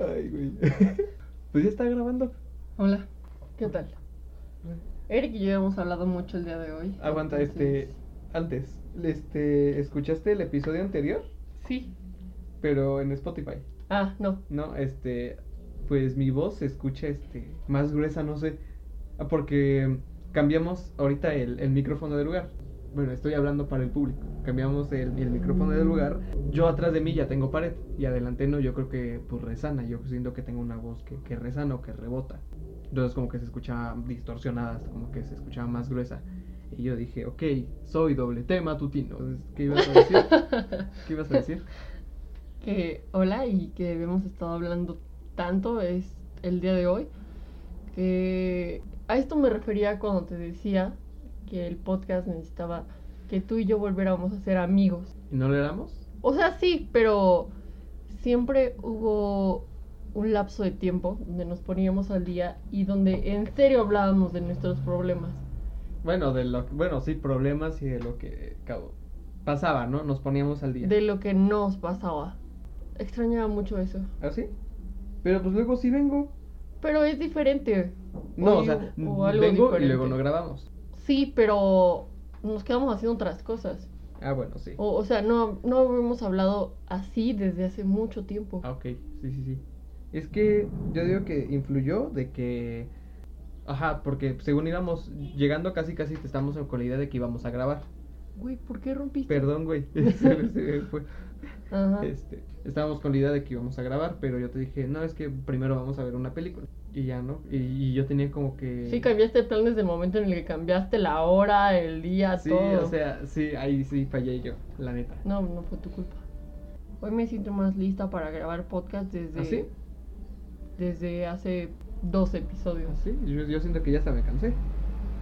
Ay, güey. Pues ya está grabando. Hola, ¿qué tal? Eric y yo hemos hablado mucho el día de hoy. Aguanta, este. Antes, este. ¿Escuchaste el episodio anterior? Sí. Pero en Spotify. Ah, no. No, este. Pues mi voz se escucha, este. Más gruesa, no sé. Porque cambiamos ahorita el, el micrófono de lugar. Bueno, estoy hablando para el público. Cambiamos el, el micrófono de lugar. Yo atrás de mí ya tengo pared. Y adelante no, yo creo que pues resana. Yo siento que tengo una voz que, que resana o que rebota. Entonces como que se escuchaba distorsionada, como que se escuchaba más gruesa. Y yo dije, ok, soy doble T matutino. Entonces, ¿Qué ibas a decir? ¿Qué ibas a decir? Que hola y que hemos estado hablando tanto es el día de hoy. Que a esto me refería cuando te decía que el podcast necesitaba que tú y yo volviéramos a ser amigos. ¿Y no lo éramos? O sea, sí, pero siempre hubo un lapso de tiempo donde nos poníamos al día y donde en serio hablábamos de nuestros problemas. Bueno, de lo bueno, sí, problemas y de lo que cabo, pasaba, ¿no? Nos poníamos al día. De lo que nos pasaba. Extrañaba mucho eso. ¿Ah, sí? Pero pues luego sí vengo. Pero es diferente. No, o, sea, o algo vengo y luego no grabamos. Sí, pero nos quedamos haciendo otras cosas. Ah, bueno, sí. O, o sea, no, no hemos hablado así desde hace mucho tiempo. Ah, ok, sí, sí, sí. Es que yo digo que influyó de que... Ajá, porque según íbamos llegando casi casi te estamos con la idea de que íbamos a grabar. Güey, ¿por qué rompiste? Perdón, güey. se se fue. Ajá. Este, estábamos con la idea de que íbamos a grabar, pero yo te dije, no, es que primero vamos a ver una película. Y ya, ¿no? Y, y yo tenía como que... Sí, cambiaste el plan desde el momento en el que cambiaste la hora, el día, Sí, todo. o sea, sí, ahí sí fallé yo, la neta. No, no fue tu culpa. Hoy me siento más lista para grabar podcast desde, ¿Ah, sí? desde hace dos episodios. Sí, yo, yo siento que ya hasta me cansé.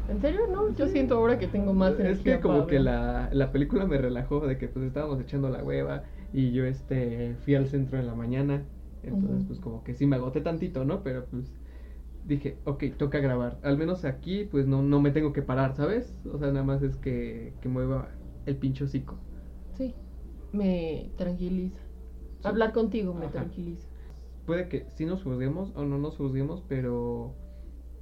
¿En serio? No, yo Sí. siento ahora que tengo más es energía que como para que la, la película me relajó de que pues estábamos echando la hueva y yo este fui al centro en la mañana. Entonces pues como que sí me agoté tantito, ¿no? Pero pues dije, ok, toca grabar. Al menos aquí pues no, no me tengo que parar, ¿sabes? O sea, nada más es que, que mueva el pincho hocico. Sí, me tranquiliza. Sí. Hablar contigo me Ajá. tranquiliza. Puede que sí nos juzguemos o no nos juzguemos, pero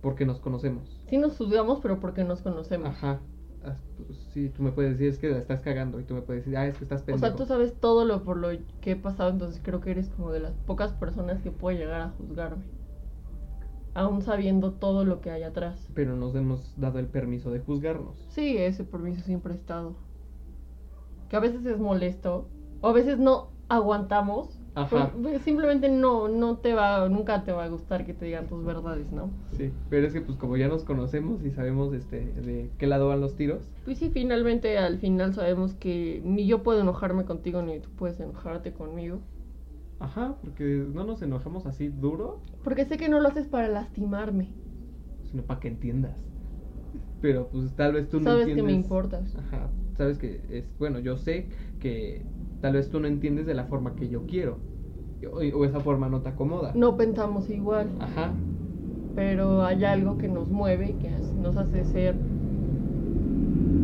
porque nos conocemos. Sí nos juzgamos, pero porque nos conocemos. Ajá. Ah, pues, sí, tú me puedes decir es que la estás cagando y tú me puedes decir, ah, es que estás O pendejo. sea, tú sabes todo lo por lo que he pasado, entonces creo que eres como de las pocas personas que puede llegar a juzgarme. Aún sabiendo todo lo que hay atrás. Pero nos hemos dado el permiso de juzgarnos. Sí, ese permiso siempre ha estado. Que a veces es molesto, o a veces no aguantamos. Ajá. por- simplemente no, no te va, nunca te va a gustar que te digan tus verdades, ¿no? Sí, pero es que pues como ya nos conocemos y sabemos este de qué lado van los tiros. Pues sí, finalmente al final sabemos que ni yo puedo enojarme contigo ni tú puedes enojarte conmigo. Ajá, porque no nos enojamos así duro, Porque sé que no lo haces para lastimarme. sino para que entiendas. Pero pues tal vez tú no Sabes entiendes. que me importas. Ajá, sabes que es bueno, yo sé que tal vez tú no entiendes de la forma que yo quiero. O, o esa forma no te acomoda. No pensamos igual, Ajá. pero hay algo que nos mueve, que nos hace ser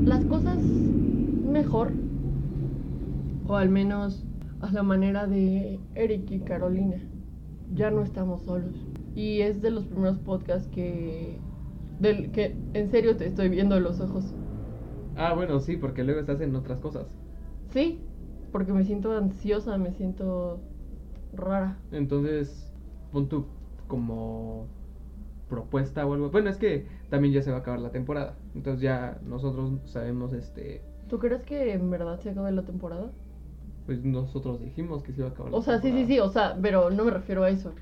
las cosas mejor. O al menos a la manera de Eric y Carolina. Ya no estamos solos. Y es de los primeros podcasts que... Del que en serio te estoy viendo los ojos. Ah, bueno, sí, porque luego estás en otras cosas. Sí, porque me siento ansiosa, me siento rara. Entonces, pon tú como propuesta o algo. Bueno, es que también ya se va a acabar la temporada. Entonces ya nosotros sabemos, este, ¿Tú crees que en verdad se acabe la temporada? Pues nosotros dijimos que se iba a acabar O sea, sí, sí, sí, o sea, pero no me refiero a eso.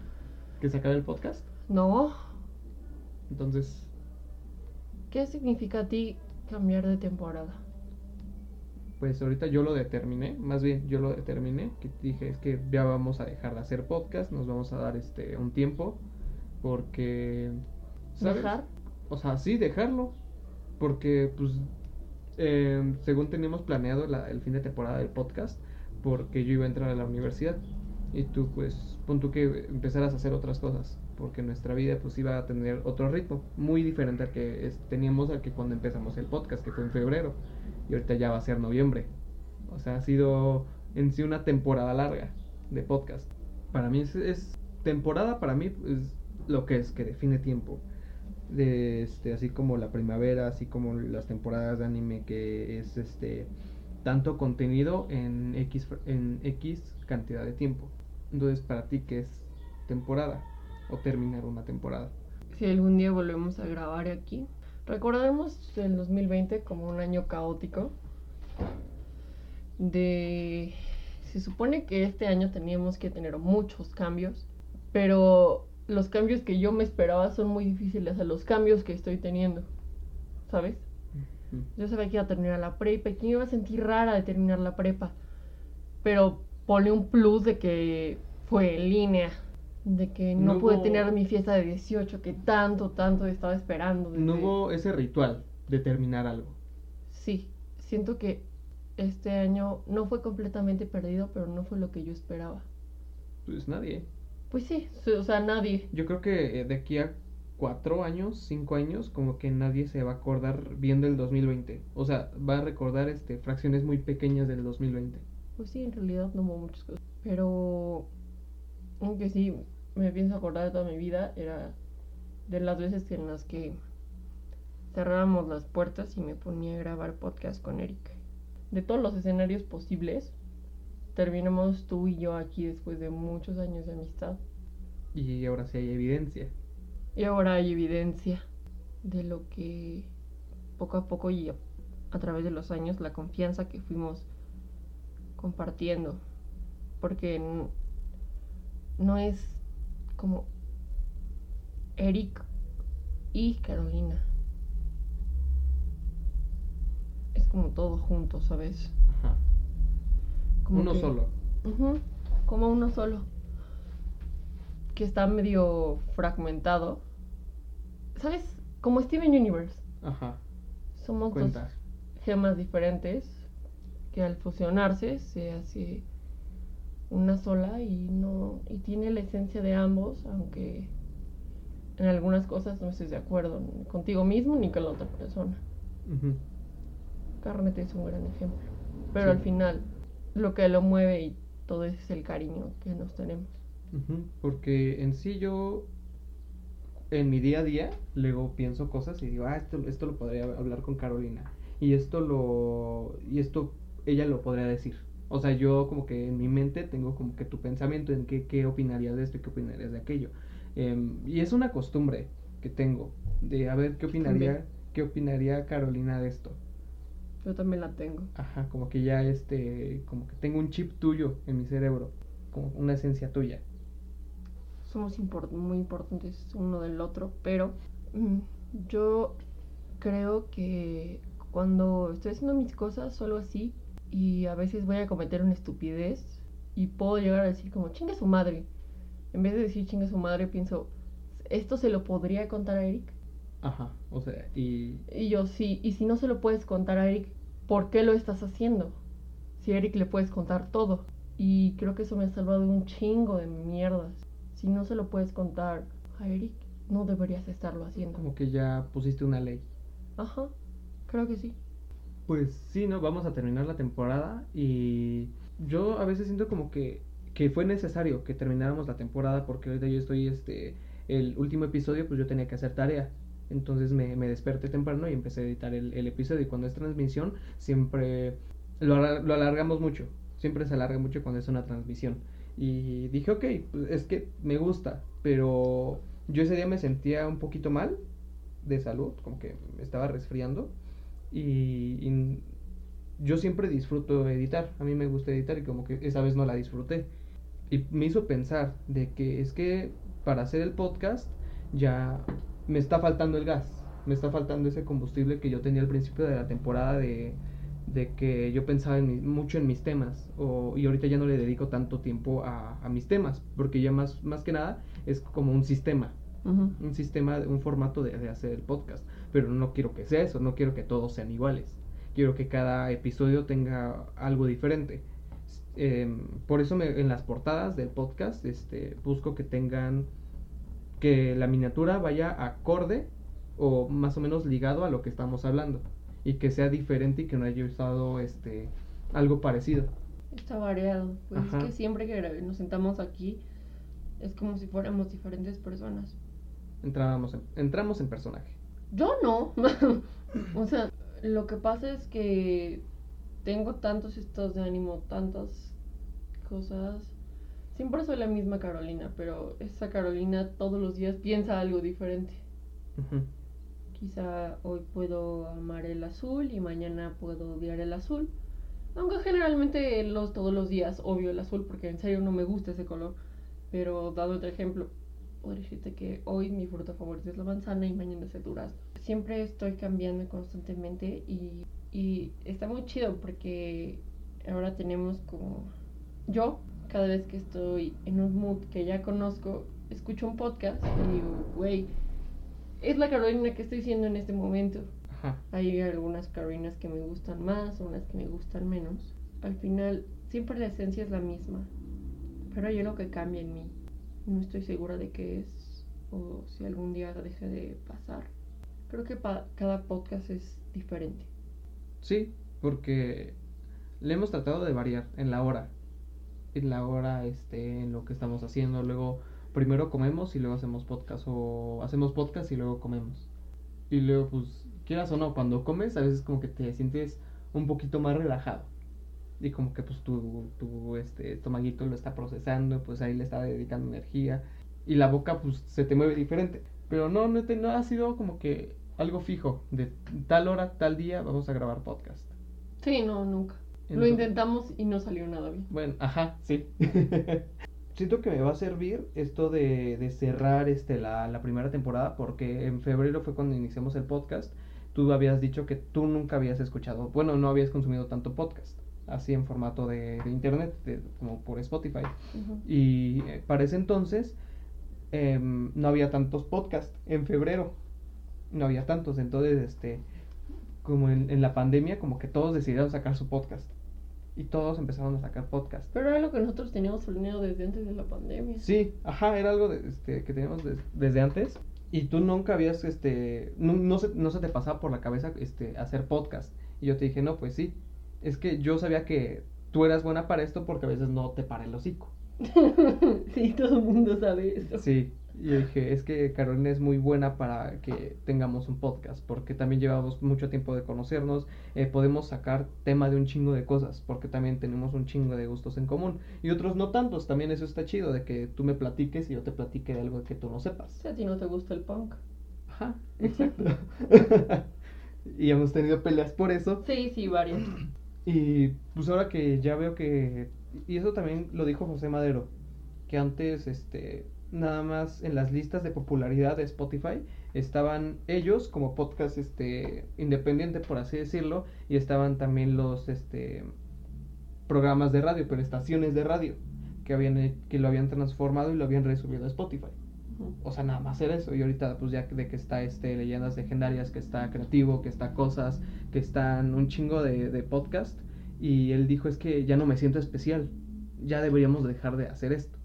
Que se acabe el podcast. No. Entonces, ¿Qué significa a ti cambiar de temporada? pues ahorita yo lo determiné, más bien yo lo determiné, que dije es que ya vamos a dejar de hacer podcast, nos vamos a dar este un tiempo porque ¿sabes? ¿Dejar? O sea, sí, dejarlo. Porque, pues, eh, según teníamos planeado la- el fin de temporada del podcast, porque yo iba a entrar a la universidad. Y tú, pues, pon tú que empezaras a hacer otras cosas. Porque nuestra vida, pues, iba a tener otro ritmo. Muy diferente al que teníamos al que cuando empezamos el podcast, que fue en febrero. Y ahorita ya va a ser noviembre. O sea, ha sido en sí una temporada larga. de podcast. Para mí es, es temporada, para mí es lo que es, que define tiempo. Este, así como la primavera, así como las temporadas de anime que es este tanto contenido en X, en X cantidad de tiempo. Entonces, para ti, ¿qué es temporada? O terminar una temporada. Si algún día volvemos a grabar aquí, recordaremos el 2020 como un año caótico. De. Se supone que este año teníamos que tener muchos cambios, pero los cambios que yo me esperaba son muy difíciles a los cambios que estoy teniendo, ¿sabes? Yo sabía que iba a terminar la prepa y que me iba a sentir rara de terminar la prepa, pero pone un plus de que fue en línea, de que no, No pude hubo- tener mi fiesta de 18 que tanto, tanto estaba esperando. No desde- hubo ese ritual de terminar algo. Sí, siento que este año no fue completamente perdido, pero no fue lo que yo esperaba. Pues nadie. Pues sí, sí, o sea, nadie. Yo creo que eh, de aquí a cuatro años, cinco años, como que nadie se va a acordar bien del 2020. O sea, va a recordar este fracciones muy pequeñas del 2020. Pues sí, en realidad no hubo muchas cosas. Pero, aunque sí me pienso acordar de toda mi vida, era de las veces en las que cerrábamos las puertas y me ponía a grabar podcast con Eric. De todos los escenarios posibles, terminamos tú y yo aquí después de muchos años de amistad. Y ahora sí hay evidencia. Y ahora hay evidencia de lo que poco a poco y a, a través de los años, la confianza que fuimos compartiendo. Porque no es como Eric y Carolina. Es como todo junto, ¿sabes? Ajá. Como Uno que- solo. Como uno solo. Que está medio fragmentado. ¿Sabes? Como Steven Universe. Ajá. Somos Cuenta. dos gemas diferentes que al fusionarse se hace una sola y no y tiene la esencia de ambos, aunque en algunas cosas no estés de acuerdo ni contigo mismo ni con la otra persona. Carnet es un gran ejemplo. Pero Sí. al final lo que lo mueve y todo es el cariño que nos tenemos. Porque en sí yo, en mi día a día, luego pienso cosas y digo, ah, esto, esto lo podría hablar con Carolina. Y esto lo, y esto ella lo podría decir. O sea, yo como que en mi mente tengo como que tu pensamiento en qué, qué opinarías de esto y qué opinarías de aquello. Em, y es una costumbre que tengo de a ver qué opinaría, qué opinaría Carolina de esto. Yo también la tengo. Ajá, como que ya este, como que tengo un chip tuyo en mi cerebro, como una esencia tuya. Somos import- muy importantes uno del otro, pero mm, yo creo que cuando estoy haciendo mis cosas solo así y a veces voy a cometer una estupidez y puedo llegar a decir como chinga su madre. En vez de decir chinga su madre, pienso, ¿esto se lo podría contar a Eric? Ajá, o sea, y Y yo sí, y si no se lo puedes contar a Eric, ¿por qué lo estás haciendo? Si a Eric le puedes contar todo. Y creo que eso me ha salvado un chingo de mierdas. Si no se lo puedes contar a Eric, no deberías estarlo haciendo. como que ya pusiste una ley. Ajá, creo que sí. Pues sí, ¿no? Vamos a terminar la temporada y yo a veces siento como que, que fue necesario que termináramos la temporada porque ahorita yo estoy, este, el último episodio pues yo tenía que hacer tarea. Entonces me, me desperté temprano y empecé a editar el, el episodio y cuando es transmisión siempre lo, lo alargamos mucho. Siempre se alarga mucho cuando es una transmisión. Y dije, ok, pues es que me gusta, pero yo ese día me sentía un poquito mal de salud, como que me estaba resfriando. Y, y yo siempre disfruto editar, a mí me gusta editar y como que esa vez no la disfruté. Y me hizo pensar de que es que para hacer el podcast ya me está faltando el gas, me está faltando ese combustible que yo tenía al principio de la temporada de, de que yo pensaba en mi- mucho en mis temas o, y ahorita ya no le dedico tanto tiempo a, a mis temas porque ya más, más que nada es como un sistema, un sistema, un formato de, de hacer el podcast. Pero no quiero que sea eso, no quiero que todos sean iguales. Quiero que cada episodio tenga algo diferente. Em, por eso me- en las portadas del podcast este, busco que tengan que la miniatura vaya acorde o más o menos ligado a lo que estamos hablando y que sea diferente y que no haya usado este algo parecido. Está variado. Pues Ajá. es que siempre que nos sentamos aquí es como si fuéramos diferentes personas. Entrábamos en- entramos en personaje. Yo no. o sea, lo que pasa es que tengo tantos estados de ánimo, tantas cosas. Siempre soy la misma Carolina, pero esa Carolina todos los días piensa algo diferente. Ujú. Quizá hoy puedo amar el azul y mañana puedo odiar el azul. Aunque generalmente los, todos los días obvio el azul porque en serio no me gusta ese color. Pero dado otro ejemplo, podría decirte que hoy mi fruta favorita es la manzana y mañana es el durazno. Siempre estoy cambiando constantemente y, y está muy chido porque ahora tenemos como yo, cada vez que estoy en un mood que ya conozco, escucho un podcast y digo, güey, es la Carolina que estoy siendo en este momento. Ajá. Hay algunas Carolinas que me gustan más, unas que me gustan menos. Al final, siempre la esencia es la misma, pero hay algo que cambia en mí. No estoy segura de qué es o si algún día deje de pasar. Creo que pa- cada podcast es diferente. Sí, porque le hemos tratado de variar en la hora. En la hora, este, en lo que estamos haciendo. Luego, primero comemos y luego hacemos podcast. O hacemos podcast y luego comemos. Y luego, pues, quieras o no, cuando comes, a veces como que te sientes un poquito más relajado. Y como que pues tu, tu este, estomaguito lo está procesando, pues ahí le está dedicando energía. Y la boca pues se te mueve diferente. Pero no, no, te- no ha sido como que algo fijo. De tal hora, tal día vamos a grabar podcast. Sí, no, nunca. Lo intentamos y no salió nada bien. Bueno, ajá, sí. Siento que me va a servir esto de, de cerrar este, la, la primera temporada porque en febrero fue cuando iniciamos el podcast. Tú habías dicho que tú nunca habías escuchado, bueno, no habías consumido tanto podcast, así en formato de, de internet, de- como por Spotify. Y eh, para ese entonces em, no había tantos podcasts en febrero. No había tantos. Entonces, este, como en, en la pandemia, como que todos decidieron sacar su podcast. Y todos empezaron a sacar podcast. Pero era lo que nosotros teníamos planeado desde antes de la pandemia. Sí, ajá, era algo de- este, que teníamos des- desde antes. Y tú nunca habías, este, no, no, se, no se te pasaba por la cabeza, este, hacer podcast. Y yo te dije, no, pues sí. Es que yo sabía que tú eras buena para esto porque a veces no te para el hocico. sí, todo el mundo sabe eso. Sí, y yo dije, es que Carolina es muy buena para que tengamos un podcast, porque también llevamos mucho tiempo de conocernos, eh, podemos sacar tema de un chingo de cosas, porque también tenemos un chingo de gustos en común, y otros no tantos, también eso está chido, de que tú me platiques y yo te platique de algo que tú no sepas. Si a ti no te gusta el punk. Ajá, exacto. y hemos tenido peleas por eso, Sí, sí, varias. y pues ahora que ya veo que, y eso también lo dijo José Madero, que antes, este, nada más en las listas de popularidad de Spotify estaban ellos como podcast, este, independiente por así decirlo, y estaban también los, este, programas de radio, pero estaciones de radio, que habían, que lo habían transformado y lo habían resubido a Spotify. O sea, nada más era eso. Y ahorita, pues ya de que está este Leyendas Legendarias, que está Creativo, que está Cosas, que están un chingo de, de podcast. Y él dijo, es que ya no me siento especial. Ya deberíamos dejar de hacer esto.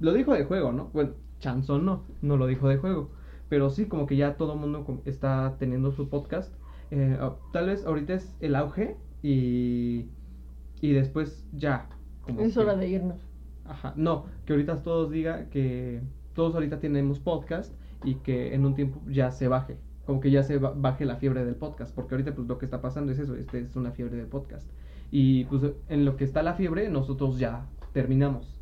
Lo dijo de juego, ¿no? Bueno, Chanson no, no lo dijo de juego. Pero sí, como que ya todo el mundo está teniendo su podcast. Eh, ah, tal vez ahorita es el auge y, y después ya. Como Es que- hora de irnos. Ajá, no, que ahorita todos diga que todos ahorita tenemos podcast y que en un tiempo ya se baje, como que ya se ba- baje la fiebre del podcast, porque ahorita pues lo que está pasando es eso, este es una fiebre del podcast. Y pues en lo que está la fiebre nosotros ya terminamos.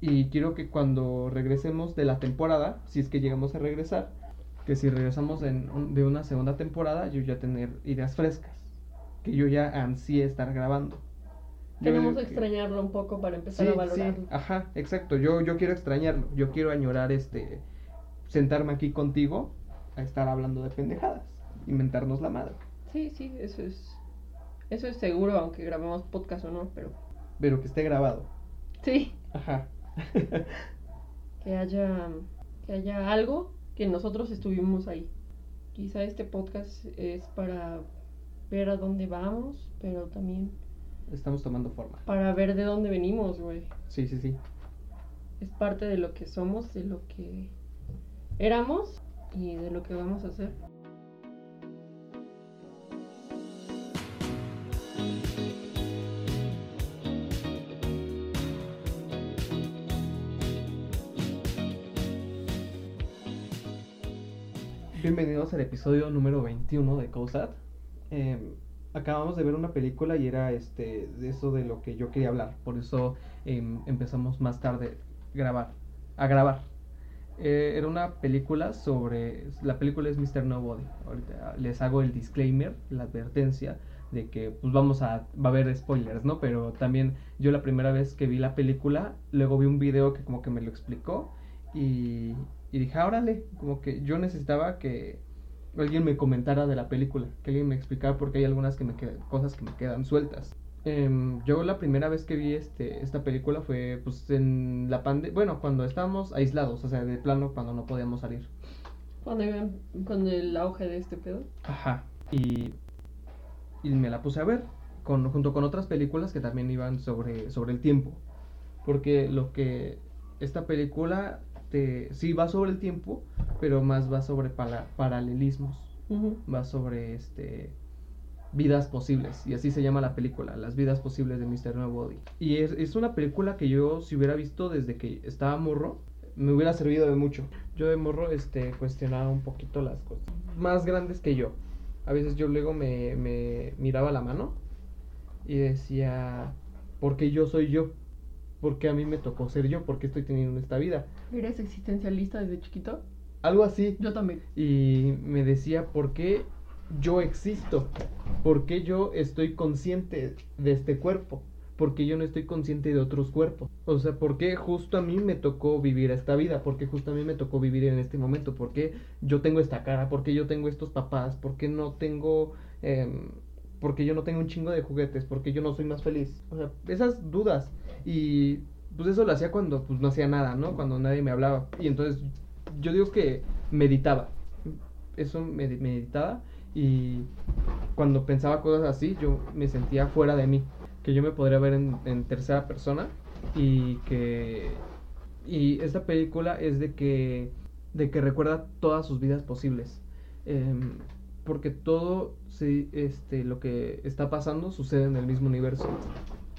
Y quiero que cuando regresemos de la temporada, si es que llegamos a regresar, que si regresamos en un- de una segunda temporada, yo ya tener ideas frescas, que yo ya ansíe estar grabando. Yo Tenemos que que- extrañarlo un poco para empezar Sí, a valorarlo. sí, ajá, exacto. Yo, yo quiero extrañarlo. Yo quiero añorar este sentarme aquí contigo a estar hablando de pendejadas, inventarnos la madre, Sí, sí, eso es. Eso es seguro, aunque grabemos podcast o no, pero. pero que esté grabado. Sí, Ajá. que haya. Que haya algo que nosotros estuvimos ahí. Quizá este podcast es para ver a dónde vamos, pero también Estamos tomando forma. para ver de dónde venimos, güey. Sí, sí, sí. Es parte de lo que somos, de lo que éramos y de lo que vamos a hacer. Bienvenidos al episodio número 21 de COSAT. Em, acabamos de ver una película y era este de eso de lo que yo quería hablar. Por eso em, empezamos más tarde grabar, a grabar. Eh, era una película sobre. La película es Mr. Nobody. Ahorita les hago el disclaimer, la advertencia de que pues vamos a va a haber spoilers, ¿no? Pero también yo la primera vez que vi la película, luego vi un video que como que me lo explicó y, y dije, ah, órale, como que yo necesitaba que alguien me comentara de la película, que alguien me explicara porque hay algunas que me quedan, cosas que me quedan sueltas. Em, yo la primera vez que vi este, esta película fue pues en la pandemia, bueno, cuando estábamos aislados, o sea, de plano cuando no podíamos salir. Cuando con el auge de este pedo. Ajá. Y y me la puse a ver con, junto con otras películas que también iban sobre, sobre el tiempo. Porque lo que esta película te, sí va sobre el tiempo, pero más va sobre paralelismos. Va sobre este vidas posibles. Y así se llama la película, Las vidas posibles de Mr. Nobody. Y es, es una película que yo si hubiera visto desde que estaba morro, me hubiera servido de mucho. Yo de morro este, cuestionaba un poquito las cosas más grandes que yo a veces yo luego me, me miraba la mano y decía, ¿por qué yo soy yo? ¿Por qué a mí me tocó ser yo? ¿Por qué estoy teniendo esta vida? ¿Eres existencialista desde chiquito? Algo así. Yo también. Y me decía, ¿por qué yo existo? ¿Por qué yo estoy consciente de este cuerpo? porque yo no estoy consciente de otros cuerpos. O sea, ¿por qué justo a mí me tocó vivir esta vida? ¿Por qué justo a mí me tocó vivir en este momento? ¿Por qué yo tengo esta cara? ¿Por qué yo tengo estos papás? ¿Por qué no tengo... Eh, porque yo no tengo un chingo de juguetes, porque yo no soy más feliz. O sea, esas dudas. Y pues eso lo hacía cuando pues no hacía nada, ¿no? Cuando nadie me hablaba. Y entonces yo digo que meditaba. Eso meditaba y cuando pensaba cosas así yo me sentía fuera de mí que yo me podría ver en, tercera persona y que y esta película es de que de que recuerda todas sus vidas posibles em, porque todo sí, este lo que está pasando sucede en el mismo universo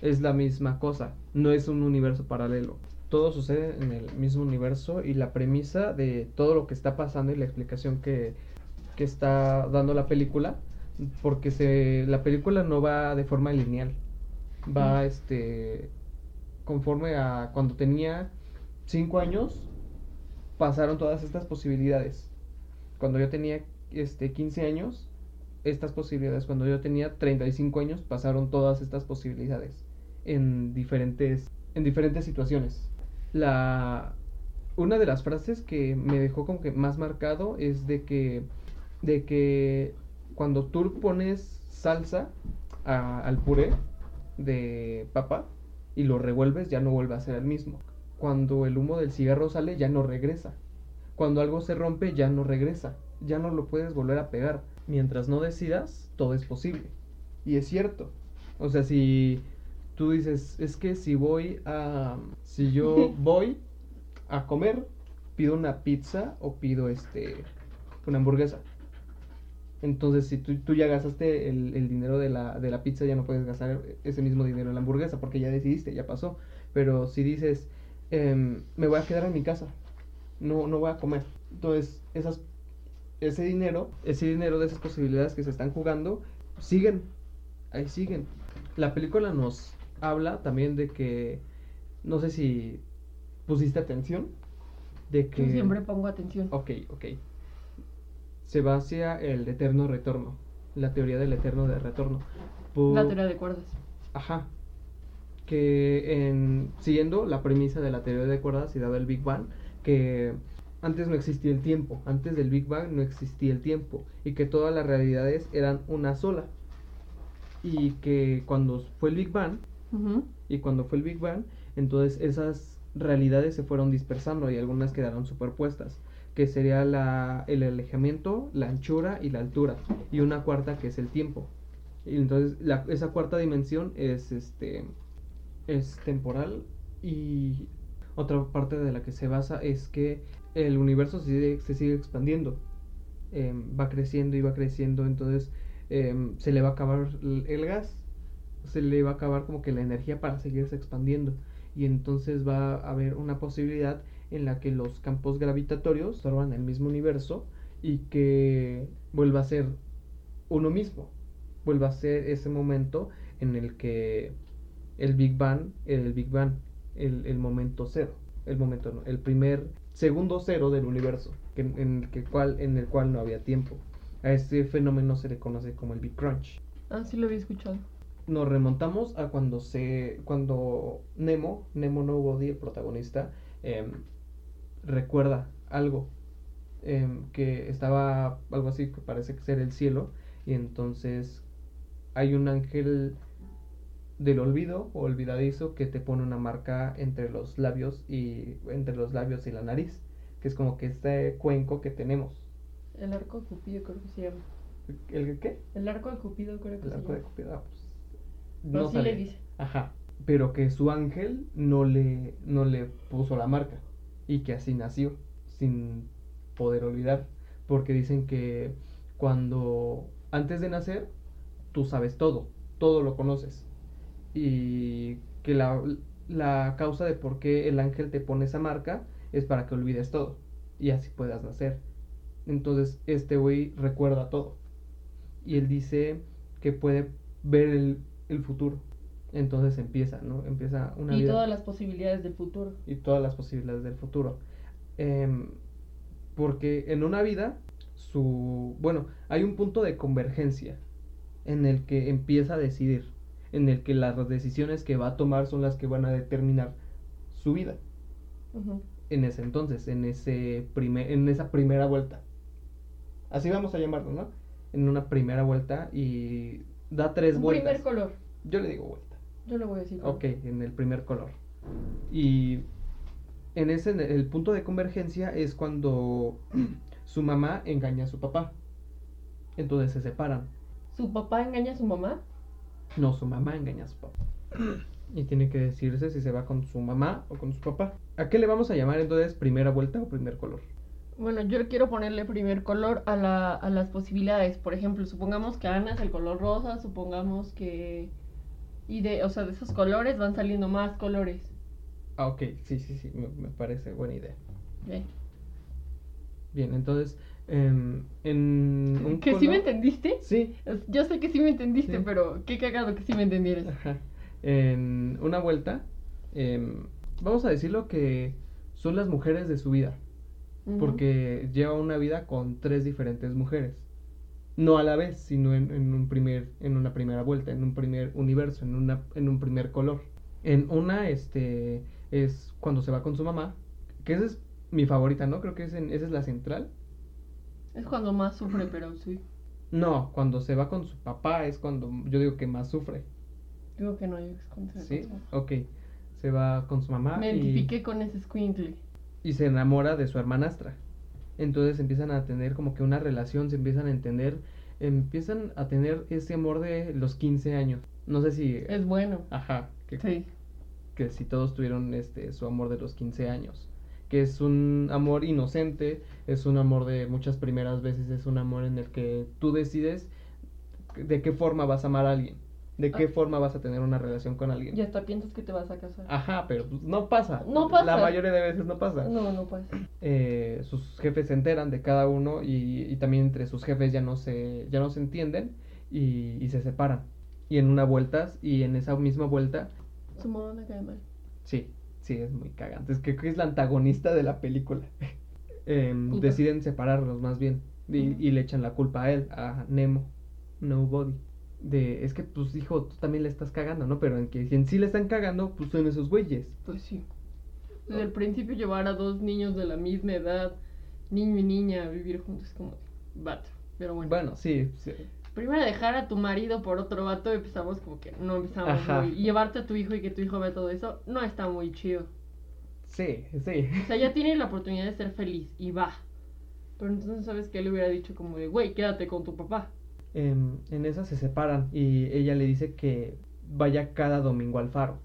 es la misma cosa no es un universo paralelo. Todo sucede en el mismo universo y la premisa de todo lo que está pasando y la explicación que, que está dando la película porque se la película no va de forma lineal va este conforme a cuando tenía 5 años pasaron todas estas posibilidades. Cuando yo tenía este 15 años, estas posibilidades, cuando yo tenía 35 años, pasaron todas estas posibilidades en diferentes en diferentes situaciones. La una de las frases que me dejó como que más marcado es de que de que cuando tú pones salsa al puré de papa y lo revuelves, ya no vuelve a ser el mismo. Cuando el humo del cigarro sale, ya no regresa. Cuando algo se rompe, ya no regresa. Ya no lo puedes volver a pegar. Mientras no decidas, todo es posible. Y es cierto. O sea, si tú dices, es que si voy a... Si yo voy a comer, pido una pizza o pido este... Una hamburguesa entonces, si tú, ya gastaste el, dinero de la, de la pizza, ya no puedes gastar ese mismo dinero en la hamburguesa porque ya decidiste, ya pasó. Pero si dices, em, me voy a quedar en mi casa, no, no voy a comer. Entonces, esas, ese dinero, ese dinero de esas posibilidades que se están jugando, siguen, ahí siguen. La película nos habla también de que, no sé si pusiste atención, de que... Yo siempre pongo atención. Ok, ok se va hacia el eterno retorno, la teoría del eterno de retorno. la teoría de cuerdas. Ajá. Que en, siguiendo la premisa de la teoría de cuerdas y dado el Big Bang, que antes no existía el tiempo, antes del Big Bang no existía el tiempo y que todas las realidades eran una sola. Y que cuando fue el Big Bang, y cuando fue el Big Bang, entonces esas realidades se fueron dispersando y algunas quedaron superpuestas que sería la, el alejamiento, la anchura y la altura, y una cuarta que es el tiempo. Y entonces la, esa cuarta dimensión es, este, es temporal y otra parte de la que se basa es que el universo se sigue, expandiendo, em, va creciendo y va creciendo, entonces em, se le va a acabar el gas, se le va a acabar como que la energía para seguirse expandiendo y entonces va a haber una posibilidad en la que los campos gravitatorios observan el mismo universo y que vuelva a ser uno mismo, vuelva a ser ese momento en el que el Big Bang, el Big Bang, el, el momento cero, el momento no, el primer segundo cero del universo, en, el que, cual, en el cual no había tiempo. A este fenómeno se le conoce como el Big Crunch. Ah, sí lo había escuchado. Nos remontamos a cuando se, cuando Nemo, Nemo Nobody, el protagonista, em, recuerda algo em, que estaba algo así que parece ser el cielo y entonces hay un ángel del olvido o olvidadizo que te pone una marca entre los labios y entre los labios y la nariz, que es como que este cuenco que tenemos. El arco de Cupido creo que se llama. ¿El qué? El arco de Cupido creo que El se arco de. Cupido. ah, pues, Pero no sí le dice. Ajá. Pero que su ángel no le, no le puso la marca. Y que así nació. Sin poder olvidar. Porque dicen que cuando antes de nacer, tú sabes todo. Todo lo conoces. Y que la, la causa de por qué el ángel te pone esa marca es para que olvides todo. Y así puedas nacer. Entonces, este güey recuerda todo. Y él dice que puede ver el, el futuro. Entonces empieza, ¿no? Empieza una Y vida todas las posibilidades del futuro. y todas las posibilidades del futuro. Em, porque en una vida, su. Bueno, hay un punto de convergencia en el que empieza a decidir, en el que las decisiones que va a tomar son las que van a determinar su vida en ese entonces, en ese primer, en esa primera vuelta. Así vamos a llamarlo, ¿no? En una primera vuelta y da tres Un vueltas. primer color. Yo le digo vuelta. Yo le voy a decir. color. Ok, en el primer color. Y en ese, en el punto de convergencia es cuando su mamá engaña a su papá. Entonces se separan. ¿Su papá engaña a su mamá? No, su mamá engaña a su papá. Y tiene que decirse si se va con su mamá o con su papá. ¿A qué le vamos a llamar entonces primera vuelta o primer color? Bueno, yo quiero ponerle primer color a, la, a las posibilidades. Por ejemplo, supongamos que Ana es el color rosa, supongamos que... Y de, o sea, de esos colores van saliendo más colores. Ah, ok, sí, sí, sí, me, me parece buena idea. ¿Ve? Bien, entonces, em, en un ¿Que sí me entendiste? Sí, Yo sé que sí me entendiste, Sí. pero qué cagado que sí me entendieras. Ajá. En una vuelta, em, vamos a decirlo que son las mujeres de su vida, Porque lleva una vida con tres diferentes mujeres. No a la vez, sino en, en un primer, en una primera vuelta, en un primer universo, en una, en un primer color. En una, este, es cuando se va con su mamá, que esa es mi favorita, ¿no? Creo que es en- esa es la central. Es cuando más sufre, pero sí. No, cuando se va con su papá es cuando yo digo que más sufre. Digo que no, yo es cuando se va ¿Sí? con su mamá. Ok. Se va con su mamá. Me y- identifiqué con ese squinkle. Y se enamora de su hermanastra. Entonces empiezan a tener como que una relación, se empiezan a entender, empiezan a tener ese amor de los 15 años. No sé si... Es bueno. Ajá, que, Sí. que si todos tuvieron este su amor de los 15 años. Que es un amor inocente, es un amor de muchas primeras veces, es un amor en el que tú decides de qué forma vas a amar a alguien, de qué Ah. forma vas a tener una relación con alguien. Y hasta piensas que te vas a casar. Ajá, pero pues, no pasa. No pasa. La mayoría de veces no pasa. No, no pasa. eh, sus jefes se enteran de cada uno y, y también entre sus jefes ya no se, ya no se entienden y, y se separan. Y en una vuelta, y en esa misma vuelta, Su me cae mal. sí, sí, es muy cagante. Es que es la antagonista de la película. Em, deciden separarlos más bien y, y le echan la culpa a él, a Nemo, Nobody. De, es que, pues, hijo, tú también le estás cagando, ¿no? Pero en que si en sí le están cagando, pues son esos güeyes. Pues sí. Desde el principio llevar a dos niños de la misma edad, niño y niña, a vivir juntos es como vato. Pero bueno. Bueno, sí, sí. Primero dejar a tu marido por otro vato empezamos como que no empezamos Ajá. muy... Y llevarte a tu hijo y que tu hijo vea todo eso no está muy chido. Sí, sí. O sea, ya tienes la oportunidad de ser feliz y va. Pero entonces sabes que él le hubiera dicho como de, güey, quédate con tu papá. En esa se separan y ella le dice que vaya cada domingo al faro.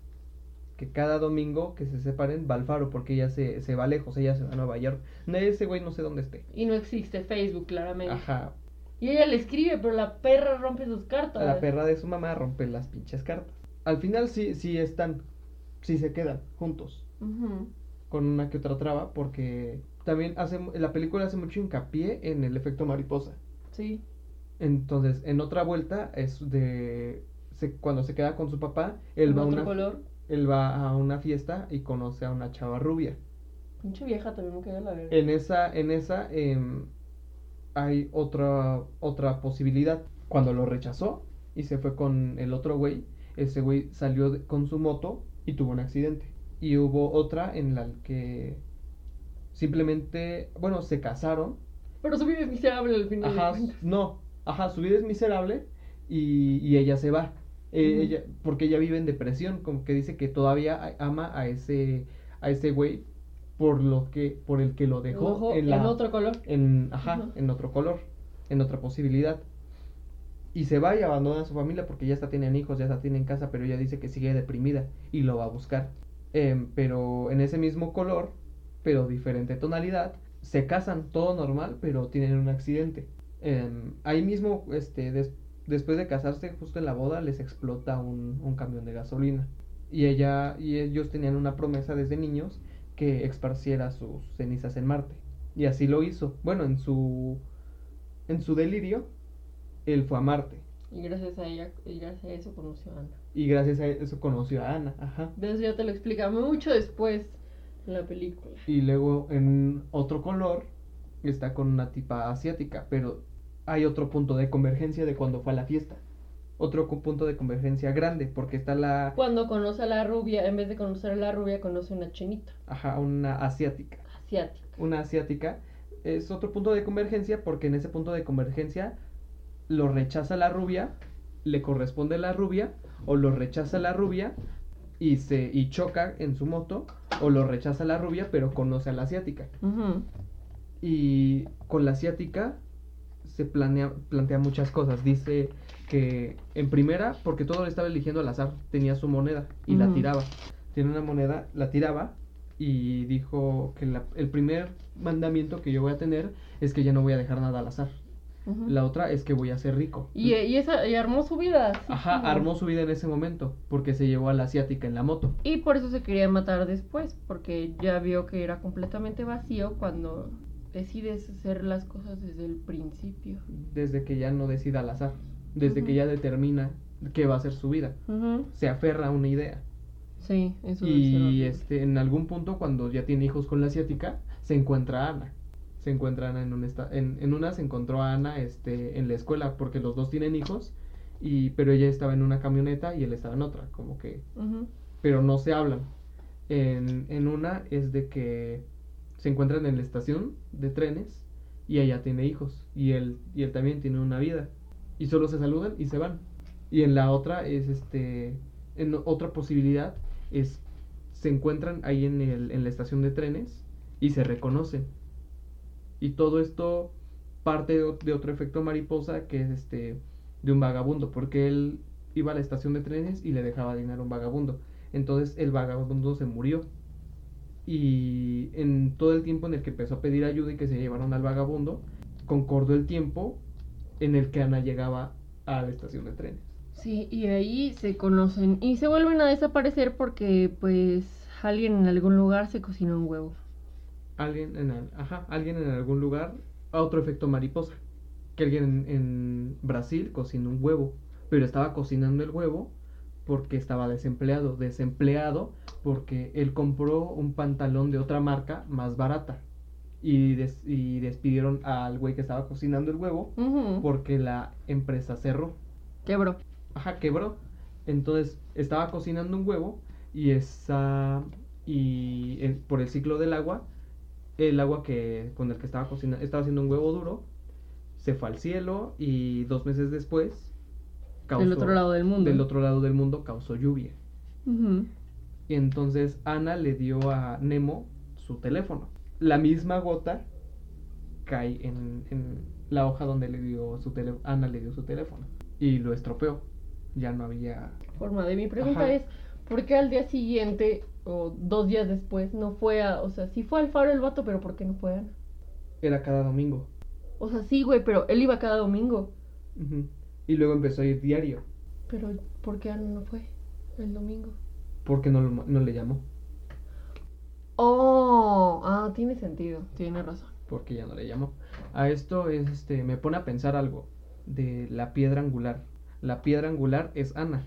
Que cada domingo que se separen va al faro porque ella se, se va lejos, ella se va a Nueva York. No, ese güey no sé dónde esté. Y no existe Facebook, claramente. Ajá. Y ella le escribe, pero la perra rompe sus cartas. La perra de su mamá rompe las pinches cartas. Al final sí, sí están, sí se quedan juntos. Con una que otra traba porque también hace, la película hace mucho hincapié en el efecto mariposa. Sí. Entonces, en otra vuelta es de se- cuando se queda con su papá, él ¿Con va, una, color? él va a una fiesta y conoce a una chava rubia. Pinche vieja también me queda la verga. En esa, en esa em, hay otra, otra posibilidad. Cuando lo rechazó y se fue con el otro güey, ese güey salió de- con su moto y tuvo un accidente. Y hubo otra en la que simplemente, bueno, se casaron. Pero su vida es miserable al final. Ajá, no, ajá, su vida es miserable y, y ella se va. Eh, ella, porque ella vive en depresión, como que dice que todavía ama a ese, a ese güey por lo que, por el que lo dejó, Ojo, en, la, otro color. en, ajá, Ajá. en otro color, en otra posibilidad. Y se va y abandona a su familia porque ya está tienen hijos, ya está tienen casa, pero ella dice que sigue deprimida y lo va a buscar. Em, pero en ese mismo color, pero diferente tonalidad, se casan, todo normal, pero tienen un accidente. Em, ahí mismo, este, des- después de casarse, justo en la boda, les explota un, un camión de gasolina. Y ella y ellos tenían una promesa desde niños que esparciera sus cenizas en Marte. Y así lo hizo. Bueno, en su en su delirio, él fue a Marte. Y gracias a ella, y gracias a eso conoció a Ana. Y gracias a eso conoció a Ana. Ajá. De eso ya te lo explica mucho después en la película. Y luego en otro color está con una tipa asiática, pero hay otro punto de convergencia de cuando fue a la fiesta. Otro punto de convergencia grande, porque está la, Cuando conoce a la rubia, en vez de conocer a la rubia, conoce a una chinita ajá, una asiática. asiática. Una asiática es otro punto de convergencia porque en ese punto de convergencia lo rechaza la rubia, le corresponde la rubia, o lo rechaza la rubia y se y choca en su moto, o lo rechaza la rubia pero conoce a la asiática. Ujú. Y con la asiática se planea, plantea muchas cosas. Dice que en primera, porque todo lo estaba eligiendo al azar, tenía su moneda y la tiraba. Tiene una moneda, la tiraba y dijo que la- el primer mandamiento que yo voy a tener es que ya no voy a dejar nada al azar. La otra es que voy a ser rico. Y, y esa, y armó su vida. Ajá, armó su vida en ese momento porque se llevó a la asiática en la moto. Y por eso se quería matar después, porque ya vio que era completamente vacío cuando decides hacer las cosas desde el principio. Desde que ya no decida al azar. Desde que ya determina qué va a ser su vida. Se aferra a una idea. Sí, eso Y este, en algún punto, cuando ya tiene hijos con la asiática, se encuentra a Ana. Se encuentra Ana en, un esta- en, en una, se encontró a Ana este, en la escuela, porque los dos tienen hijos, y, pero ella estaba en una camioneta y él estaba en otra, como que, pero no se hablan. En, en una es de que se encuentran en la estación de trenes y ella tiene hijos, y él, y él también tiene una vida, y solo se saludan y se van. Y en la otra es este, en otra posibilidad es se encuentran ahí en, el, en la estación de trenes y se reconocen. Y todo esto parte de, otro efecto mariposa que es este de un vagabundo, porque él iba a la estación de trenes y le dejaba dinero a un vagabundo. Entonces el vagabundo se murió. Y en todo el tiempo en el que empezó a pedir ayuda y que se llevaron al vagabundo, concordó el tiempo en el que Ana llegaba a la estación de trenes. Sí, y ahí se conocen y se vuelven a desaparecer porque pues alguien en algún lugar se cocinó un huevo. alguien en, ajá, alguien en algún lugar, a otro efecto mariposa, que alguien en, en Brasil cocinó un huevo, pero estaba cocinando el huevo porque estaba desempleado, desempleado porque él compró un pantalón de otra marca más barata y, des- y despidieron al güey que estaba cocinando el huevo porque la empresa cerró. Quebró. Ajá, quebró. Entonces estaba cocinando un huevo y esa y el- por el ciclo del agua, el agua que con el que estaba cocinando, estaba haciendo un huevo duro, se fue al cielo y dos meses después Del otro lado del mundo. del otro lado del mundo causó lluvia. Y entonces Ana le dio a Nemo su teléfono. La misma gota cae en, en la hoja donde le dio su teléfono. Ana le dio su teléfono y lo estropeó. Ya no había Forma de mi pregunta Ajá. es, ¿por qué al día siguiente o dos días después no fue a, o sea, sí fue al faro el vato, pero ¿por qué no fue Ana? Era cada domingo. O sea, sí, güey, pero él iba cada domingo. Y luego empezó a ir diario. Pero ¿por qué Ana no fue el domingo? Porque no, lo- no le llamó. Oh, ah, tiene sentido, tiene razón. Porque ya no le llamó. A esto es, este, me pone a pensar algo de la piedra angular. La piedra angular es Ana.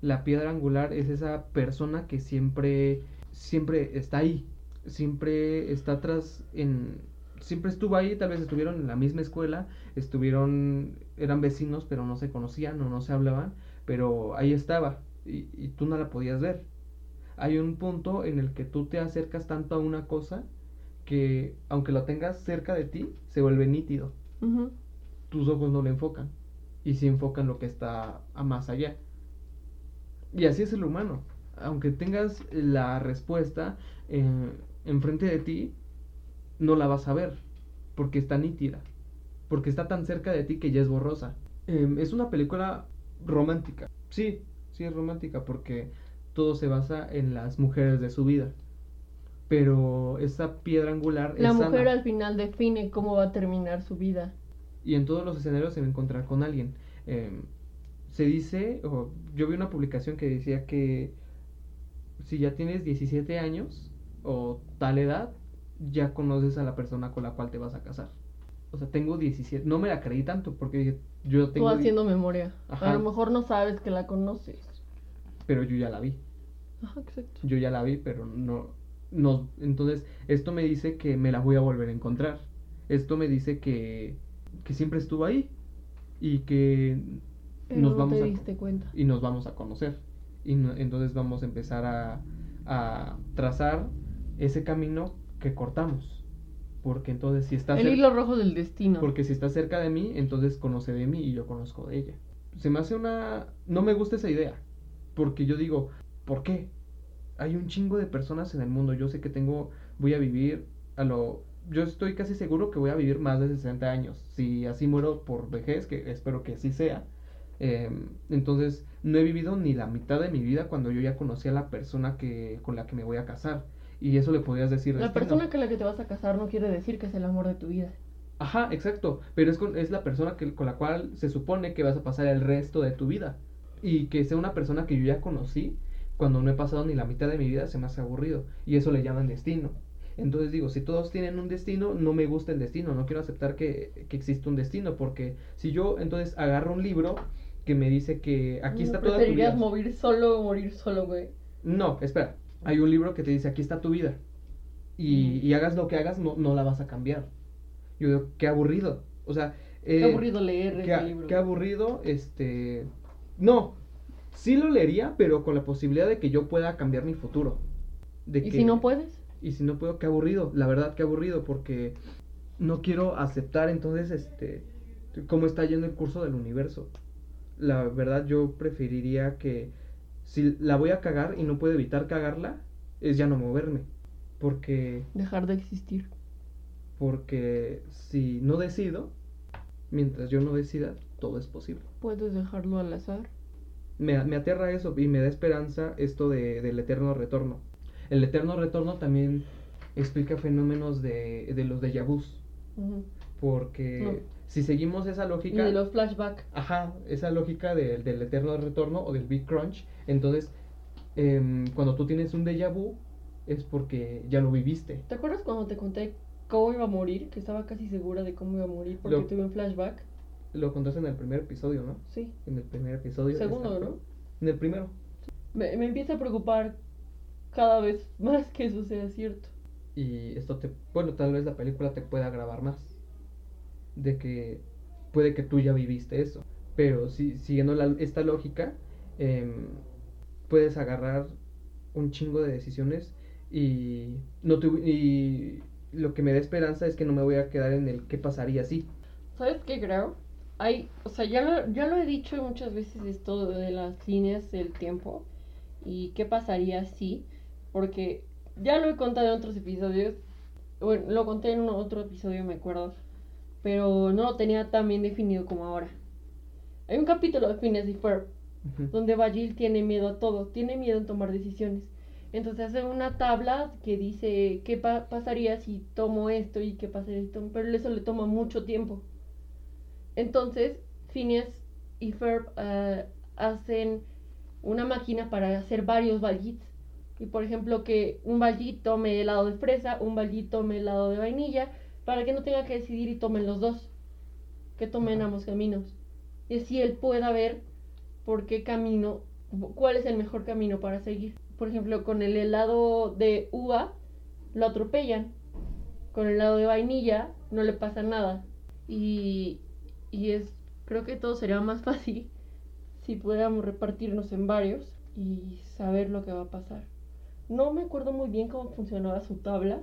La piedra angular es esa persona que siempre, siempre está ahí. Siempre está atrás en, siempre estuvo ahí, tal vez estuvieron en la misma escuela, estuvieron, eran vecinos, pero no se conocían o no se hablaban, pero ahí estaba y, y, tú no la podías ver. Hay un punto en el que tú te acercas tanto a una cosa que aunque lo tengas cerca de ti, se vuelve nítido. Tus ojos no le enfocan y sí enfocan lo que está a más allá. Y así es el humano. Aunque tengas la respuesta eh, enfrente de ti, no la vas a ver porque está nítida, porque está tan cerca de ti que ya es borrosa. Eh, es una película romántica, sí, sí es romántica porque todo se basa en las mujeres de su vida. Pero esa piedra angular La es mujer al final define cómo va a terminar su vida. y en todos los escenarios se va a encontrar con alguien. Eh, se dice, o yo vi una publicación que decía que si ya tienes 17 años o tal edad, ya conoces a la persona con la cual te vas a casar. O sea, tengo 17, no me la creí tanto porque dije, yo tengo... Tú haciendo memoria. Ajá. A lo mejor no sabes que la conoces. Pero yo ya la vi. Ajá, exacto. Yo ya la vi, pero no, no. Entonces, esto me dice que me la voy a volver a encontrar. Esto me dice que, que siempre estuvo ahí y que Pero nos no vamos te a diste cuenta. y nos vamos a conocer. Y no- entonces vamos a empezar a, a trazar ese camino que cortamos. Porque entonces si está El hilo rojo del destino. porque si está cerca de mí, entonces conoce de mí y yo conozco de ella. Se me hace una... No me gusta esa idea. Porque yo digo, ¿por qué? Hay un chingo de personas en el mundo. Yo sé que tengo... Voy a vivir a lo... Yo estoy casi seguro que voy a vivir más de 60 años. Si así muero por vejez, que espero que así sea. eh, entonces, no he vivido ni la mitad de mi vida cuando yo ya conocí a la persona que, con la que me voy a casar. Y eso le podrías decir... La destino. persona con la que te vas a casar no quiere decir que es el amor de tu vida. Ajá, exacto. Pero es, con, es la persona que, con la cual se supone que vas a pasar el resto de tu vida. Y que sea una persona que yo ya conocí, cuando no he pasado ni la mitad de mi vida, se me hace aburrido. Y eso le llaman destino. Entonces digo, si todos tienen un destino, no me gusta el destino. No quiero aceptar que, que existe un destino. Porque si yo entonces agarro un libro que me dice que aquí está toda tu ¿Preferirías vida. morir solo o morir solo, güey? No, espera. Hay un libro que te dice, aquí está tu vida. Y, hagas lo que hagas, no, no la vas a cambiar. Yo digo, qué aburrido. O sea, Qué eh, aburrido leer qué, ese libro. qué aburrido, este... No, sí lo leería, pero con la posibilidad de que yo pueda cambiar mi futuro. De ¿Y que- si no puedes? Y si no puedo, qué aburrido. La verdad, qué aburrido, porque no quiero aceptar entonces, este, cómo está yendo el curso del universo. La verdad, yo preferiría que si la voy a cagar y no puedo evitar cagarla, es ya no moverme. Porque, Dejar de existir. porque si no decido, mientras yo no decida, todo es posible. Puedes dejarlo al azar. Me, me aterra eso y me da esperanza esto de, del eterno retorno. El eterno retorno también explica fenómenos de, de los déjà vus. Porque No. Si seguimos esa lógica, de los flashbacks. ajá, esa lógica de- del eterno retorno o del Big Crunch, entonces em, cuando tú tienes un déjà vu es porque ya lo viviste. ¿Te acuerdas cuando te conté cómo iba a morir? Que estaba casi segura de cómo iba a morir porque Lo- tuve un flashback. Lo contaste en el primer episodio, ¿no? Sí. En el primer episodio. Segundo, ¿no? En el primero. Me, me empieza a preocupar cada vez más que eso sea cierto. Y esto te, bueno, tal vez la película te pueda grabar más. De que puede que tú ya viviste eso. Pero si, siguiendo la- esta lógica, em, puedes agarrar un chingo de decisiones y, no tu- y lo que me da esperanza es que no me voy a quedar en el qué pasaría si. ¿Sabes qué creo? Hay, o sea, ya lo, ya lo he dicho muchas veces esto de las líneas del tiempo y qué pasaría si, porque ya lo he contado en otros episodios, bueno, lo conté en un otro episodio, me acuerdo, pero no lo tenía tan bien definido como ahora. Hay un capítulo de Phineas y Ferb donde Bagil tiene miedo a todo, tiene miedo en tomar decisiones. Entonces hace una tabla que dice qué pa- pasaría si tomo esto y qué pasaría si tomo, pero eso le toma mucho tiempo. Entonces, Phineas y Ferb eh, hacen una máquina para hacer varios Bagits Y por ejemplo, que un Baldi tome helado de fresa, un Baldi tome helado de vainilla, para que no tenga que decidir y tomen los dos. Que tomen ambos caminos. Y así él pueda ver por qué camino, cuál es el mejor camino para seguir. Por ejemplo, con el helado de uva, lo atropellan. Con el helado de vainilla, no le pasa nada. Y, y es, creo que todo sería más fácil si pudiéramos repartirnos en varios y saber lo que va a pasar. No me acuerdo muy bien cómo funcionaba su tabla,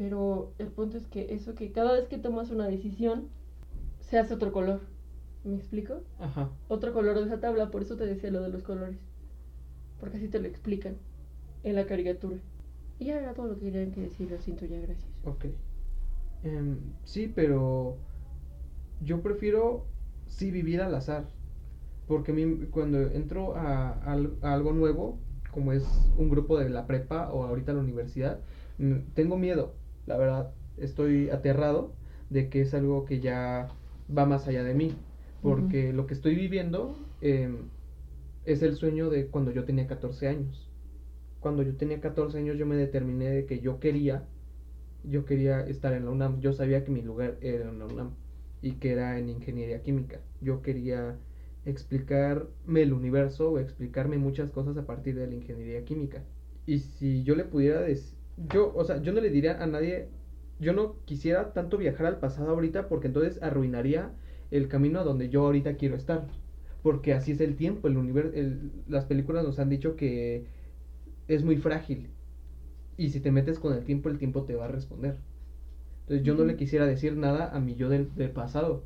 pero el punto es que eso que cada vez que tomas una decisión se hace otro color. ¿Me explico? Ajá. Otro color de esa tabla, por eso te decía lo de los colores. Porque así te lo explican en la caricatura. Y ya era todo lo que querían que decir, lo siento ya, gracias. Ok. Em, sí, pero yo prefiero sí vivir al azar. Porque a mí, cuando entro a, a algo nuevo, como es un grupo de la prepa o ahorita la universidad, mm, tengo miedo, la verdad. Estoy aterrado de que es algo que ya va más allá de mí. Porque lo que estoy viviendo em, es el sueño de cuando yo tenía 14 años. Cuando yo tenía 14 años yo me determiné de que yo quería yo quería estar en la UNAM. Yo sabía que mi lugar era en la UNAM y que era en ingeniería química. Yo quería explicarme el universo o explicarme muchas cosas a partir de la ingeniería química. Y si yo le pudiera decir, yo, o sea, yo no le diría a nadie, yo no quisiera tanto viajar al pasado ahorita porque entonces arruinaría el camino a donde yo ahorita quiero estar. Porque así es el tiempo, el universo, las películas nos han dicho que es muy frágil y si te metes con el tiempo, el tiempo te va a responder. Entonces yo no le quisiera decir nada a mi yo del, del pasado,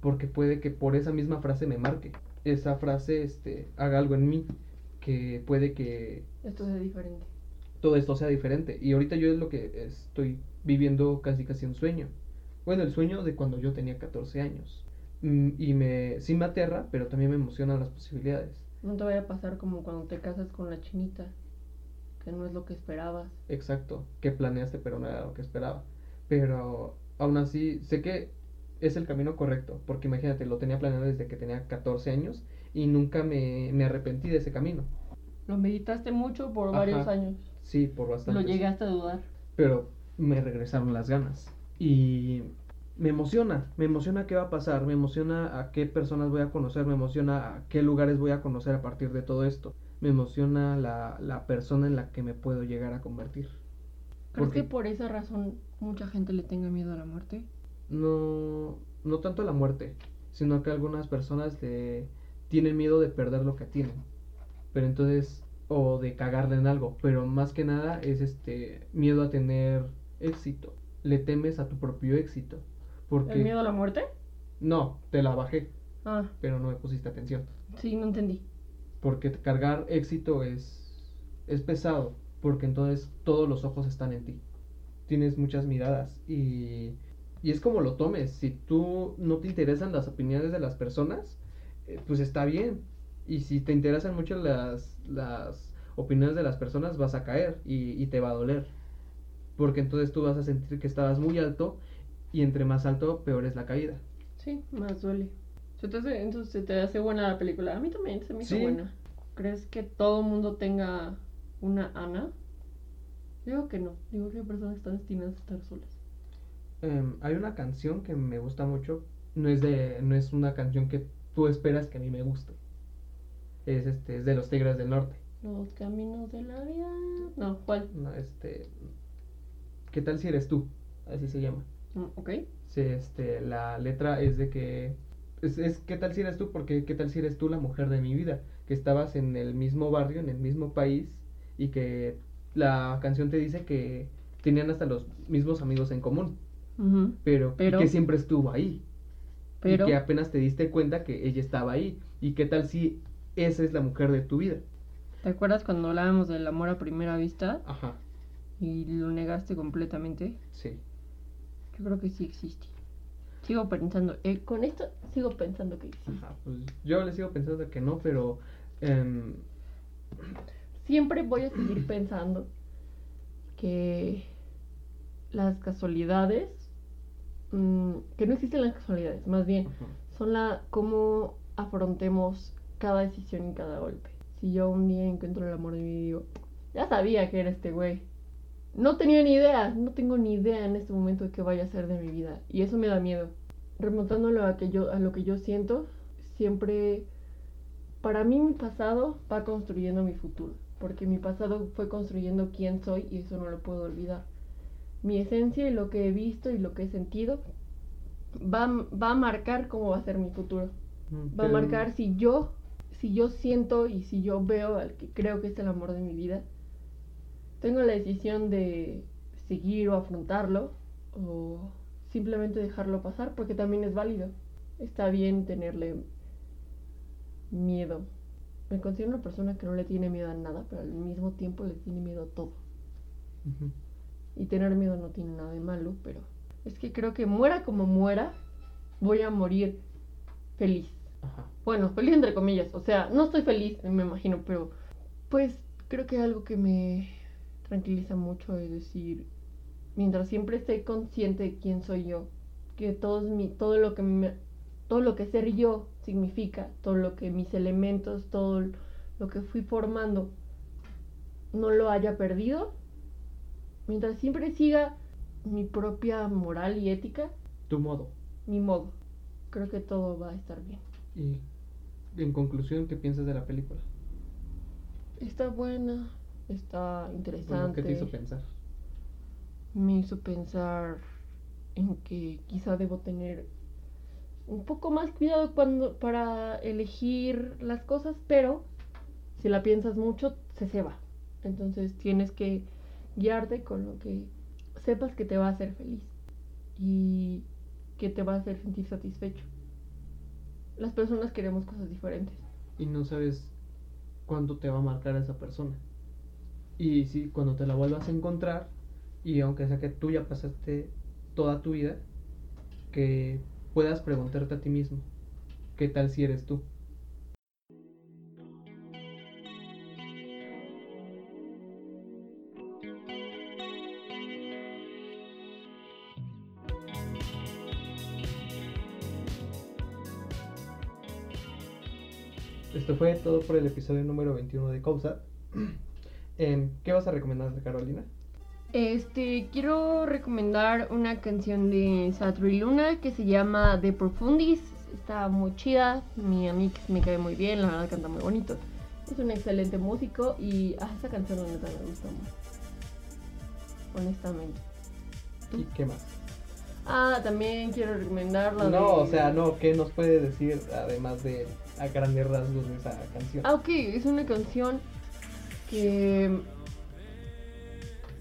porque puede que por esa misma frase me marque. Esa frase este, haga algo en mí, que puede que Esto es diferente. Todo esto sea diferente. Y ahorita yo es lo que estoy viviendo casi casi un sueño. Bueno, el sueño de cuando yo tenía 14 años. Mm, Y me, sí me aterra, pero también me emocionan las posibilidades. No te vaya a pasar como cuando te casas con la chinita, que no es lo que esperabas. Exacto, que planeaste, pero no era lo que esperaba. Pero aún así, sé que es el camino correcto, porque imagínate, lo tenía planeado desde que tenía 14 años y nunca me, me arrepentí de ese camino. Lo meditaste mucho por Ajá. varios años. Sí, por bastante. Lo llegaste a dudar. Pero me regresaron las ganas. Y me emociona, me emociona qué va a pasar, me emociona a qué personas voy a conocer, me emociona a qué lugares voy a conocer a partir de todo esto. Me emociona la, la persona en la que me puedo llegar a convertir. ¿Crees Porque- que por esa razón mucha gente le tenga miedo a la muerte? no, no tanto a la muerte, sino que algunas personas le tienen miedo de perder lo que tienen. Pero entonces, o de cagarle en algo, pero más que nada es este miedo a tener éxito. Le temes a tu propio éxito. Porque ¿El miedo a la muerte? no, te la bajé, Ah, pero no me pusiste atención. sí, no entendí. Porque cargar éxito es es pesado, porque entonces todos los ojos están en ti. Tienes muchas miradas y y es como lo tomes. Si tú no te interesan las opiniones de las personas, eh, pues está bien. Y si te interesan mucho las, las opiniones de las personas, vas a caer y, y te va a doler. Porque entonces tú vas a sentir que estabas muy alto y entre más alto, peor es la caída. Sí, más duele. ¿Se te hace- entonces se te hace buena la película. A mí también se me hizo Sí. buena. ¿Crees que todo mundo tenga una Ana? Digo que no. Digo que hay personas que están destinadas a estar solas. Em, hay una canción que me gusta mucho. No es de, no es una canción que tú esperas que a mí me guste. Es este, es de los Tigres del Norte. Los caminos de la vida. No, ¿cuál? No, este, ¿qué tal si eres tú? Así se llama. Mm, ok. Sí, este, la letra es de que es, es ¿qué tal si eres tú? Porque ¿qué tal si eres tú la mujer de mi vida? Que estabas en el mismo barrio, en el mismo país y que la canción te dice que tenían hasta los mismos amigos en común, pero, que siempre estuvo ahí. Pero. Y que apenas te diste cuenta que ella estaba ahí. ¿Y qué tal si esa es la mujer de tu vida? ¿Te acuerdas cuando hablábamos del amor a primera vista Ajá, y lo negaste completamente? sí. Yo creo que sí existe. Sigo pensando, eh, con esto sigo pensando que existe. Ajá, pues yo le sigo pensando que no, pero em, Siempre voy a seguir pensando que las casualidades, mm, que no existen las casualidades, más bien ajá, son la cómo afrontemos cada decisión y cada golpe. Si yo un día encuentro el amor de mi vida, Ya sabía que era este güey. No tenía ni idea, no tengo ni idea en este momento de qué vaya a ser de mi vida. Y eso me da miedo. Remontándolo a, que yo, a lo que yo siento, siempre, para mí mi pasado va construyendo mi futuro. Porque mi pasado fue construyendo quién soy y eso no lo puedo olvidar. Mi esencia y lo que he visto y lo que he sentido va, va a marcar cómo va a ser mi futuro. Mm, Va a marcar si yo, si yo siento y si yo veo al que creo que es el amor de mi vida, tengo la decisión de seguir o afrontarlo o simplemente dejarlo pasar porque también es válido. Está bien tenerle miedo. Me considero una persona que no le tiene miedo a nada, pero al mismo tiempo le tiene miedo a todo. Y tener miedo no tiene nada de malo, pero es que creo que muera como muera, voy a morir feliz. Ajá. Bueno, feliz entre comillas. O sea, no estoy feliz, me imagino, pero pues creo que algo que me tranquiliza mucho es decir, mientras siempre esté consciente de quién soy yo, que todos mi, todo lo que me, todo lo que ser yo significa, todo lo que mis elementos, todo lo que fui formando, no lo haya perdido, mientras siempre siga mi propia moral y ética, Tu modo. mi modo, creo que todo va a estar bien. Y en conclusión, ¿qué piensas de la película? Está buena, está Bueno, interesante. ¿Qué te hizo pensar? Me hizo pensar en que quizá debo tener un poco más cuidado cuando para elegir las cosas, pero si la piensas mucho se ceba. Entonces tienes que guiarte con lo que sepas que te va a hacer feliz y que te va a hacer sentir satisfecho. Las personas queremos cosas diferentes. Y no sabes cuándo te va a marcar esa persona. Y si cuando te la vuelvas a encontrar, y aunque sea que tú ya pasaste toda tu vida, que puedas preguntarte a ti mismo, ¿qué tal si eres tú? Esto fue todo por el episodio número 21 de Causa. Em, ¿Qué vas a recomendar, Carolina? Este, quiero recomendar una canción de Satri Luna que se llama The Profundis. Está muy chida, mi amiga me cae muy bien, la verdad canta muy bonito. Es un excelente músico y ah, esa canción la neta me gusta mucho. Honestamente. ¿Y qué más? Ah, también quiero recomendar la No, de... o sea, no, ¿qué nos puede decir además de a grandes rasgos de esa canción? Ah, ok, es una canción que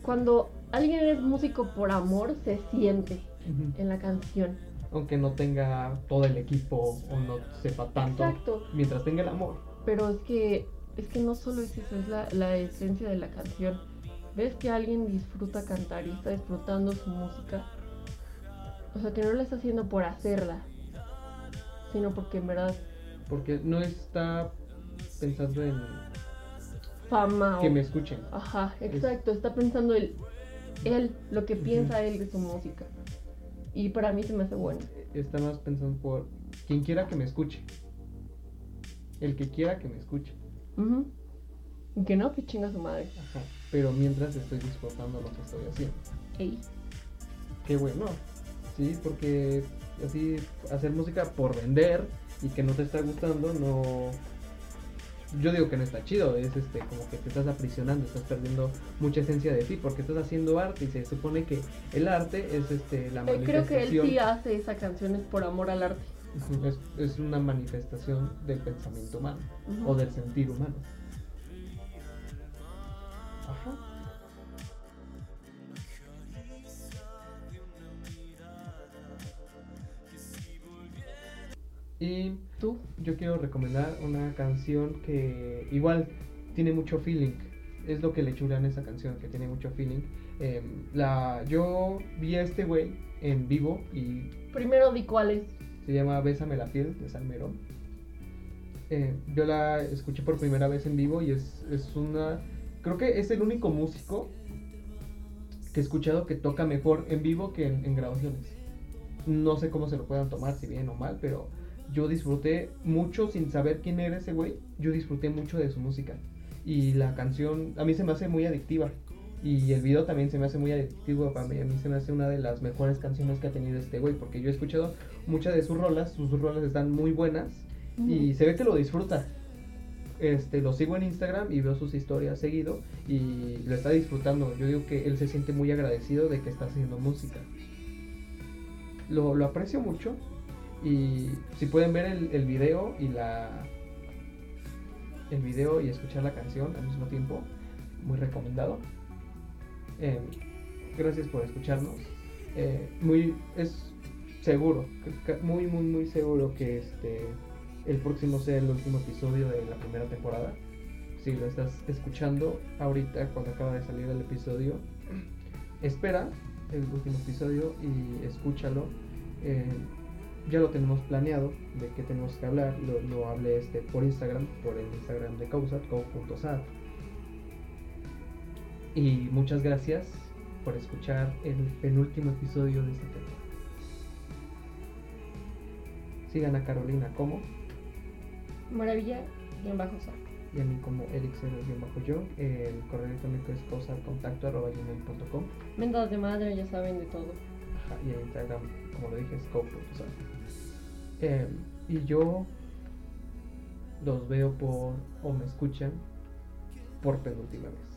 cuando alguien es músico por amor se siente Ujú. en la canción. Aunque no tenga todo el equipo o no sepa tanto, Exacto. mientras tenga el amor. Pero es que es que no solo es eso, es la, la esencia de la canción. Ves que alguien disfruta cantar y está disfrutando su música. O sea, que no la está haciendo por hacerla, sino porque en verdad Porque no está pensando en fama que o... me escuchen. Ajá, exacto, está pensando él, él, lo que piensa él de su música. Y para mí se me hace bueno. Está más pensando por quien quiera que me escuche. El que quiera que me escuche. Y que no, que chinga su madre. Ajá. Pero mientras estoy disfrutando lo que estoy haciendo. Ey. Qué bueno. Sí, porque así hacer música por vender y que no te está gustando, no. Yo digo que no está chido, es este como que te estás aprisionando, estás perdiendo mucha esencia de ti porque estás haciendo arte y se supone que el arte es este la Eh, creo que él manifestación sí hace esa canción es por amor al arte. Es, es una manifestación del pensamiento humano o del sentir humano. Ajá. Y ¿Tú? yo quiero recomendar una canción que igual tiene mucho feeling. Es lo que le chulan a esa canción, que tiene mucho feeling. Em, la, yo vi a este güey en vivo y Primero di cuál es. se llama Bésame la piel de Salmerón. Eh, yo la escuché por primera vez en vivo y es, es una... Creo que es el único músico que he escuchado que toca mejor en vivo que en, en grabaciones. No sé cómo se lo puedan tomar, si bien o mal, pero yo disfruté mucho sin saber quién era ese güey. Yo disfruté mucho de su música. Y la canción a mí se me hace muy adictiva. Y el video también se me hace muy adictivo para mí. A mí se me hace una de las mejores canciones que ha tenido este güey. Porque yo he escuchado muchas de sus rolas. Sus rolas están muy buenas. Y se ve que lo disfruta. Este, lo sigo en Instagram y veo sus historias seguido. Y lo está disfrutando. Yo digo que él se siente muy agradecido de que está haciendo música. Lo, lo aprecio mucho. Y si pueden ver el, video y la. El video y escuchar la canción al mismo tiempo, muy recomendado. Eh, gracias por escucharnos. Eh, muy, es seguro, muy, muy, muy seguro que este el próximo sea el último episodio de la primera temporada. Si lo estás escuchando ahorita cuando acaba de salir el episodio, espera el último episodio y escúchalo. Eh, ya lo tenemos planeado de qué tenemos que hablar. Lo, lo hablé este por Instagram, por el Instagram de Causat, co.sat. Y muchas gracias por escuchar el penúltimo episodio de este tema. Sigan a Carolina como Maravilla y a mí como bajo yo El correo electrónico es causatcontacto.com Mendas de madre, ya saben de todo. Ajá, y en Instagram, como lo dije, es co.sat. Eh, y yo los veo por, o me escuchan por penúltima vez.